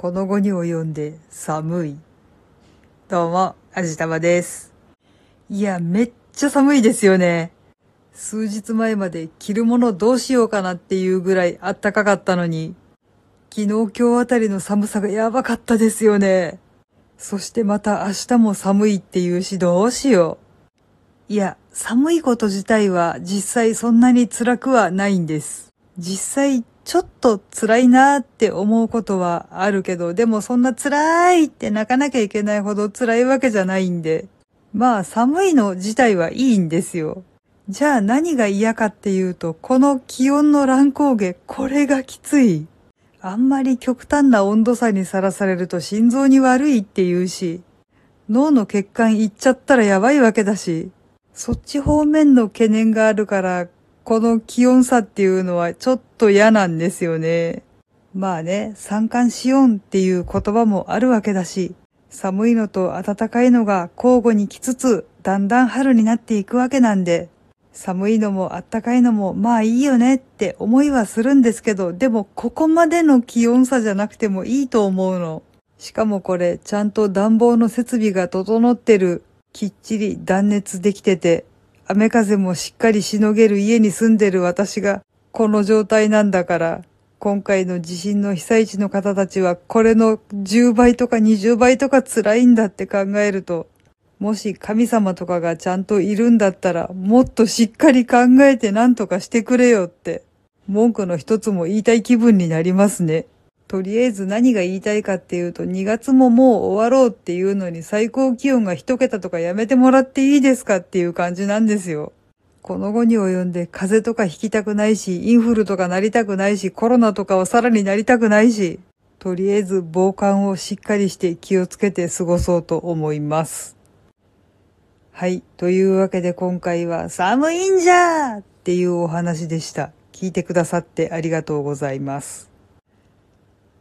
この後に及んで寒い。どうも、あじたまです。いや、めっちゃ寒いですよね。数日前まで着るものどうしようかなっていうぐらいあったかかったのに、昨日今日あたりの寒さがやばかったですよね。そしてまた明日も寒いっていうしどうしよう。いや、寒いこと自体は実際そんなに辛くはないんです。実際ちょっと辛いなって思うことはあるけど、でもそんな辛いって泣かなきゃいけないほど辛いわけじゃないんで。まあ寒いの自体はいいんですよ。じゃあ何が嫌かっていうと、この気温の乱高下、これがきつい。あんまり極端な温度差にさらされると心臓に悪いって言うし、脳の血管いっちゃったらやばいわけだし、そっち方面の懸念があるから、この気温差っていうのはちょっと嫌なんですよね。まあね、三寒四温っていう言葉もあるわけだし、寒いのと暖かいのが交互に来つつ、だんだん春になっていくわけなんで、寒いのも暖かいのもまあいいよねって思いはするんですけど、でもここまでの気温差じゃなくてもいいと思うの。しかもこれ、ちゃんと暖房の設備が整ってる、きっちり断熱できてて、雨風もしっかりしのげる家に住んでる私が、この状態なんだから、今回の地震の被災地の方たちは、これの10倍とか20倍とか辛いんだって考えると、もし神様とかがちゃんといるんだったら、もっとしっかり考えて何とかしてくれよって、文句の一つも言いたい気分になりますね。とりあえず何が言いたいかっていうと、2月ももう終わろうっていうのに最高気温が一桁とかやめてもらっていいですかっていう感じなんですよ。この後に及んで風邪とかひきたくないし、インフルとかなりたくないし、コロナとかはさらになりたくないし、とりあえず防寒をしっかりして気をつけて過ごそうと思います。はい。というわけで今回は寒いんじゃーっていうお話でした。聞いてくださってありがとうございます。